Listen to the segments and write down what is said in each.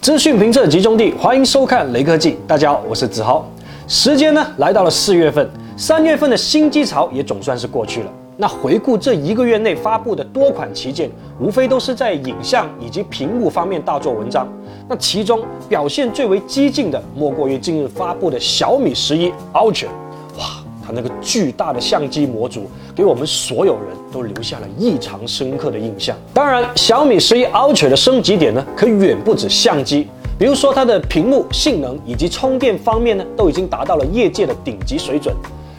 资讯评测集中地，欢迎收看雷科技。大家好，我是子豪。时间呢来到了四月份，三月份的新机潮也总算是过去了。那回顾这一个月内发布的多款旗舰，无非都是在影像以及屏幕方面大做文章。那其中表现最为激进的，莫过于近日发布的小米十一 Ultra。它那个巨大的相机模组，给我们所有人都留下了异常深刻的印象。当然，小米十一 Ultra 的升级点呢，可远不止相机。比如说它的屏幕性能以及充电方面呢，都已经达到了业界的顶级水准。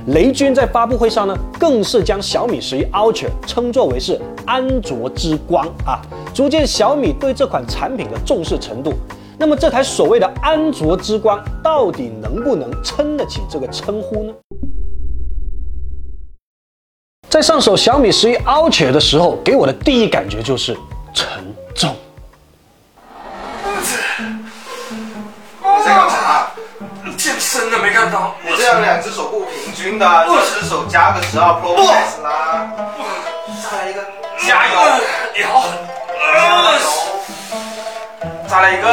雷军在发布会上呢，更是将小米十一 Ultra 称作为是安卓之光啊，足见小米对这款产品的重视程度。那么这台所谓的安卓之光，到底能不能撑得起这个称呼呢？在上手小米十一 Ultra 的时候，给我的第一感觉就是沉重。你在干嘛？健身的没看到？你这样两只手不平均的，一只手加个十二 Pro Max 啦。再来一个，加油！你好狠！再来一个。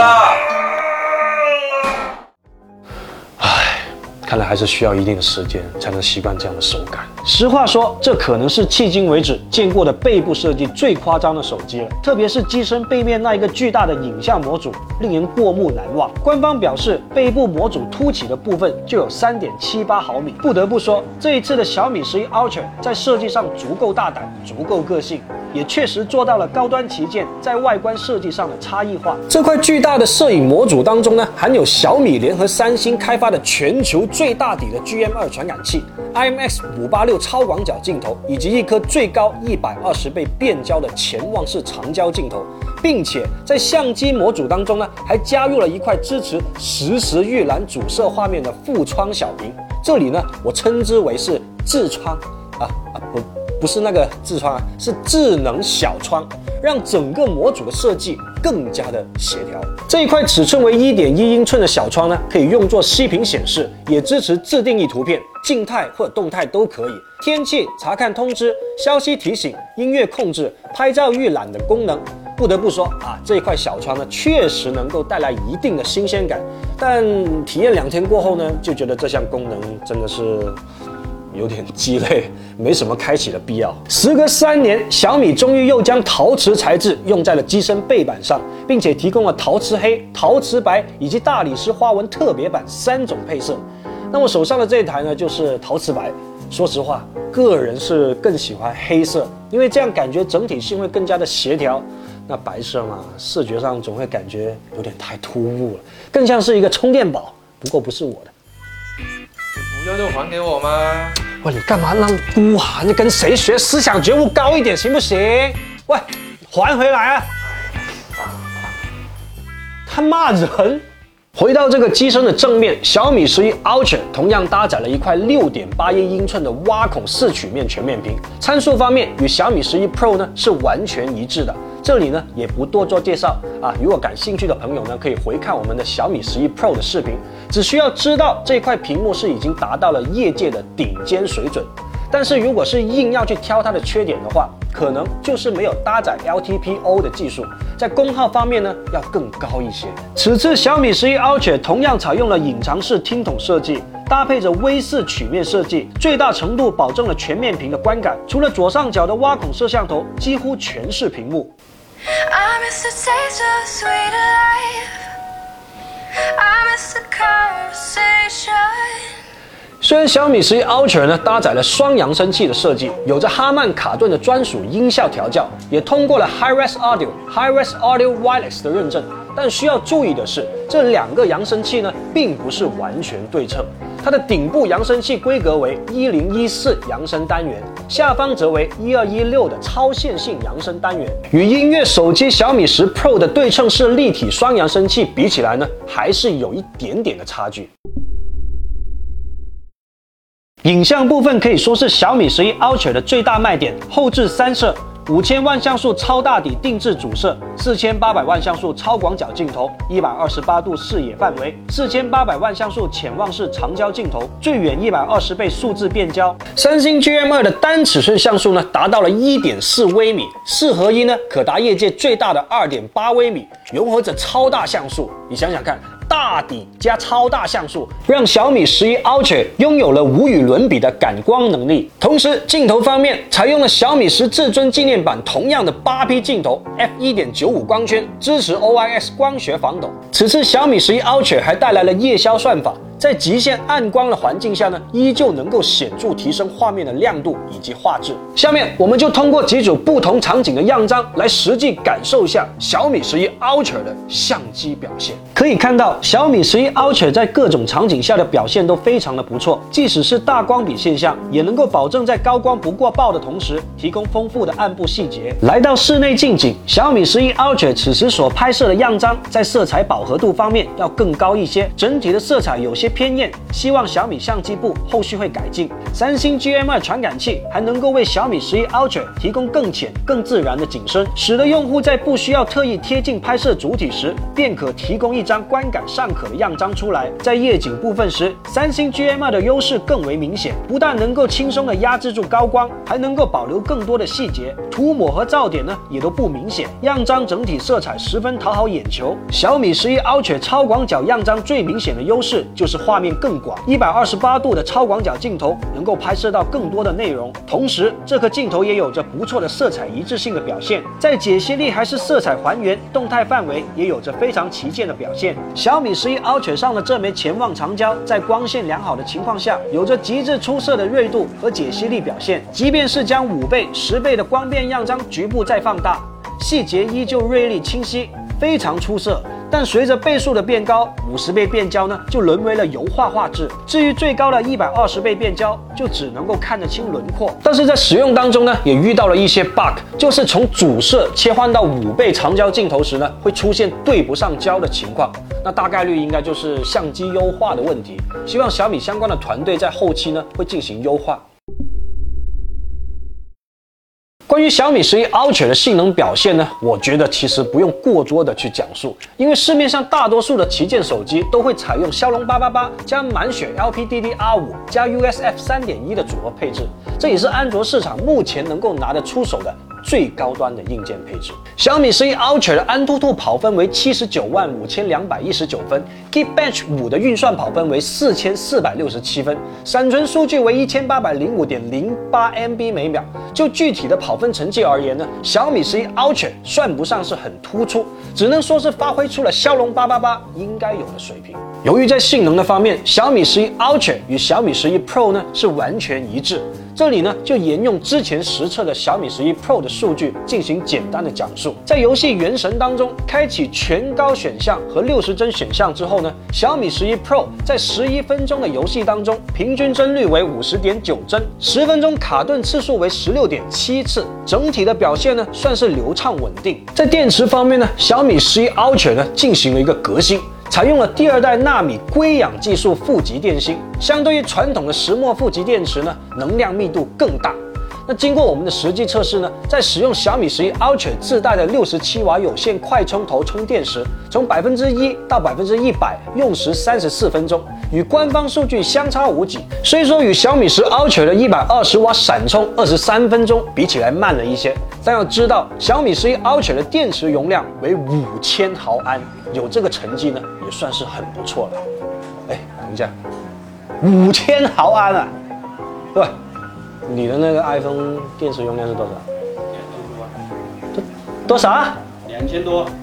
看来还是需要一定的时间才能习惯这样的手感。实话说，这可能是迄今为止见过的背部设计最夸张的手机了。特别是机身背面那一个巨大的影像模组，令人过目难忘。官方表示，背部模组凸起的部分就有三点七八毫米。不得不说，这一次的小米十一 Ultra 在设计上足够大胆，足够个性。也确实做到了高端旗舰在外观设计上的差异化。这块巨大的摄影模组当中呢，含有小米联合三星开发的全球最大底的 GM2 传感器、IMX 五八六超广角镜头，以及一颗最高一百二十倍变焦的潜望式长焦镜头，并且在相机模组当中呢，还加入了一块支持实时预览主摄画面的副窗小屏。这里呢，我称之为是痔疮啊啊不。不是那个痔疮啊，是智能小窗，让整个模组的设计更加的协调。这一块尺寸为一点一英寸的小窗呢，可以用作息屏显示，也支持自定义图片，静态或者动态都可以。天气查看通知、消息提醒、音乐控制、拍照预览的功能，不得不说啊，这一块小窗呢，确实能够带来一定的新鲜感。但体验两天过后呢，就觉得这项功能真的是。有点鸡肋，没什么开启的必要。时隔三年，小米终于又将陶瓷材质用在了机身背板上，并且提供了陶瓷黑、陶瓷白以及大理石花纹特别版三种配色。那我手上的这一台呢，就是陶瓷白。说实话，个人是更喜欢黑色，因为这样感觉整体性会更加的协调。那白色嘛，视觉上总会感觉有点太突兀了，更像是一个充电宝。不过不是我的，不要就还给我吗？喂，你干嘛？让孤寒？你跟谁学？思想觉悟高一点行不行？喂，还回来啊！他骂人。回到这个机身的正面，小米十一 Ultra 同样搭载了一块六点八一英寸的挖孔四曲面全面屏，参数方面与小米十一 Pro 呢是完全一致的。这里呢也不多做介绍啊，如果感兴趣的朋友呢，可以回看我们的小米十一 Pro 的视频，只需要知道这块屏幕是已经达到了业界的顶尖水准。但是如果是硬要去挑它的缺点的话，可能就是没有搭载 LTPO 的技术，在功耗方面呢要更高一些。此次小米十一 Ultra 同样采用了隐藏式听筒设计，搭配着 V 四曲面设计，最大程度保证了全面屏的观感。除了左上角的挖孔摄像头，几乎全是屏幕。I miss the 虽然小米十一 Ultra 呢搭载了双扬声器的设计，有着哈曼卡顿的专属音效调教，也通过了 HiRes Audio、HiRes Audio Wireless 的认证，但需要注意的是，这两个扬声器呢并不是完全对称。它的顶部扬声器规格为一零一四扬声单元，下方则为一二一六的超线性扬声单元。与音乐手机小米十 Pro 的对称式立体双扬声器比起来呢，还是有一点点的差距。影像部分可以说是小米十一 Ultra 的最大卖点，后置三摄。五千万像素超大底定制主摄，四千八百万像素超广角镜头，一百二十八度视野范围，四千八百万像素潜望式长焦镜头，最远一百二十倍数字变焦。三星 GM2 的单尺寸像素呢，达到了一点四微米，四合一呢，可达业界最大的二点八微米，融合着超大像素。你想想看。大底加超大像素，让小米十一 Ultra 拥有了无与伦比的感光能力。同时，镜头方面采用了小米十至尊纪念版同样的八 P 镜头，f 一点九五光圈，支持 OIS 光学防抖。此次小米十一 Ultra 还带来了夜宵算法。在极限暗光的环境下呢，依旧能够显著提升画面的亮度以及画质。下面我们就通过几组不同场景的样张来实际感受一下小米十一 Ultra 的相机表现。可以看到，小米十一 Ultra 在各种场景下的表现都非常的不错，即使是大光比现象，也能够保证在高光不过曝的同时，提供丰富的暗部细节。来到室内近景，小米十一 Ultra 此时所拍摄的样张，在色彩饱和度方面要更高一些，整体的色彩有些。偏艳，希望小米相机部后续会改进。三星 GM2 传感器还能够为小米十一 Ultra 提供更浅、更自然的景深，使得用户在不需要特意贴近拍摄主体时，便可提供一张观感尚可的样张出来。在夜景部分时，三星 GM2 的优势更为明显，不但能够轻松的压制住高光，还能够保留更多的细节，涂抹和噪点呢也都不明显，样张整体色彩十分讨好眼球。小米十一 Ultra 超广角样张最明显的优势就是。画面更广，一百二十八度的超广角镜头能够拍摄到更多的内容。同时，这颗镜头也有着不错的色彩一致性的表现，在解析力还是色彩还原、动态范围也有着非常旗舰的表现。小米十一 Ultra 上的这枚潜望长焦，在光线良好的情况下，有着极致出色的锐度和解析力表现。即便是将五倍、十倍的光变样张局部再放大，细节依旧锐利清晰，非常出色。但随着倍数的变高，五十倍变焦呢，就沦为了油画画质。至于最高的一百二十倍变焦，就只能够看得清轮廓。但是在使用当中呢，也遇到了一些 bug，就是从主摄切换到五倍长焦镜头时呢，会出现对不上焦的情况。那大概率应该就是相机优化的问题。希望小米相关的团队在后期呢，会进行优化。关于小米十一 Ultra 的性能表现呢，我觉得其实不用过多的去讲述，因为市面上大多数的旗舰手机都会采用骁龙八八八加满血 LPDDR5 加 USF 三点一的组合配置，这也是安卓市场目前能够拿得出手的。最高端的硬件配置，小米十一 Ultra 的安兔兔跑分为七十九万五千两百一十九分，Geekbench 五的运算跑分为四千四百六十七分，闪存数据为一千八百零五点零八 MB 每秒。就具体的跑分成绩而言呢，小米十一 Ultra 算不上是很突出，只能说是发挥出了骁龙八八八应该有的水平。由于在性能的方面，小米十一 Ultra 与小米十一 Pro 呢是完全一致。这里呢，就沿用之前实测的小米十一 Pro 的数据进行简单的讲述。在游戏《原神》当中，开启全高选项和六十帧选项之后呢，小米十一 Pro 在十一分钟的游戏当中，平均帧率为五十点九帧，十分钟卡顿次数为十六点七次，整体的表现呢算是流畅稳定。在电池方面呢，小米十一 Ultra 呢进行了一个革新。采用了第二代纳米硅氧技术负极电芯，相对于传统的石墨负极电池呢，能量密度更大。那经过我们的实际测试呢，在使用小米十一 Ultra 自带的六十七瓦有线快充头充电时，从百分之一到百分之一百用时三十四分钟，与官方数据相差无几。虽说与小米十 Ultra 的一百二十瓦闪充二十三分钟比起来慢了一些，但要知道小米十一 Ultra 的电池容量为五千毫安，有这个成绩呢，也算是很不错了。哎，等一下，五千毫安啊，对吧。你的那个 iPhone 电池容量是多少？多多少？两千多。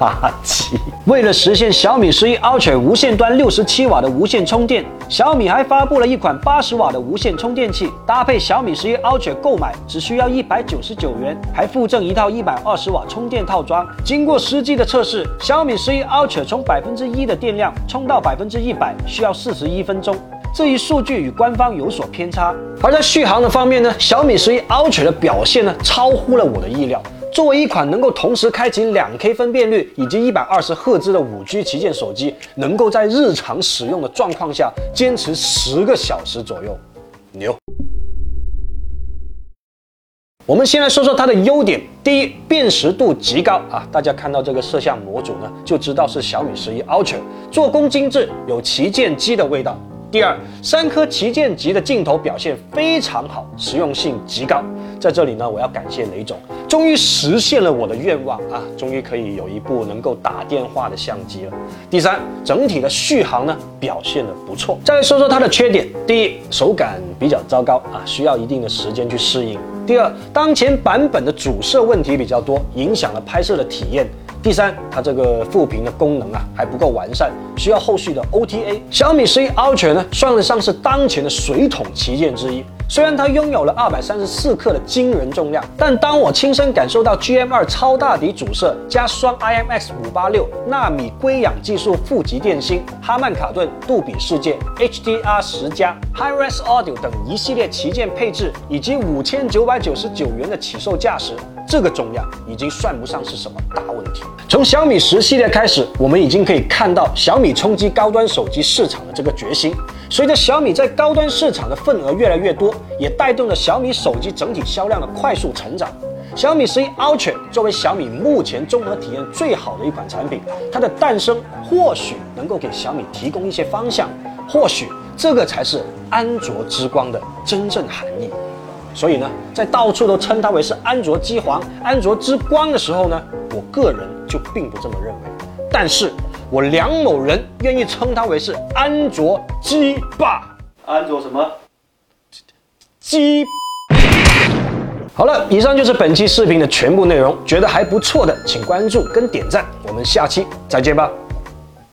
垃圾！为了实现小米十一 Ultra 无线端六十七瓦的无线充电，小米还发布了一款八十瓦的无线充电器，搭配小米十一 Ultra 购买只需要一百九十九元，还附赠一套一百二十瓦充电套装。经过实际的测试，小米十一 Ultra 从百分之一的电量充到百分之一百需要四十一分钟。这一数据与官方有所偏差，而在续航的方面呢，小米十一 Ultra 的表现呢超乎了我的意料。作为一款能够同时开启两 K 分辨率以及一百二十赫兹的五 G 旗舰手机，能够在日常使用的状况下坚持十个小时左右，牛。我们先来说说它的优点。第一，辨识度极高啊！大家看到这个摄像模组呢，就知道是小米十一 Ultra，做工精致，有旗舰机的味道。第二，三颗旗舰级的镜头表现非常好，实用性极高。在这里呢，我要感谢雷总，终于实现了我的愿望啊！终于可以有一部能够打电话的相机了。第三，整体的续航呢表现的不错。再来说说它的缺点，第一，手感比较糟糕啊，需要一定的时间去适应。第二，当前版本的主摄问题比较多，影响了拍摄的体验。第三，它这个副屏的功能啊还不够完善，需要后续的 OTA。小米十一 Ultra 呢，算得上是当前的水桶旗舰之一。虽然它拥有了二百三十四克的惊人重量，但当我亲身感受到 GM 二超大底主摄加双 IMX 五八六纳米硅氧技术负极电芯、哈曼卡顿、杜比世界、HDR 十加、HiRes Audio 等一系列旗舰配置，以及五千九百九十九元的起售价时，这个重量已经算不上是什么大问题。从小米十系列开始，我们已经可以看到小米冲击高端手机市场的这个决心。随着小米在高端市场的份额越来越多，也带动了小米手机整体销量的快速成长。小米十一 Ultra 作为小米目前综合体验最好的一款产品，它的诞生或许能够给小米提供一些方向，或许这个才是安卓之光的真正含义。所以呢，在到处都称它为是安卓机皇、安卓之光的时候呢，我个人就并不这么认为。但是我梁某人愿意称它为是安卓机霸。安卓什么？鸡。好了，以上就是本期视频的全部内容。觉得还不错的，请关注跟点赞。我们下期再见吧。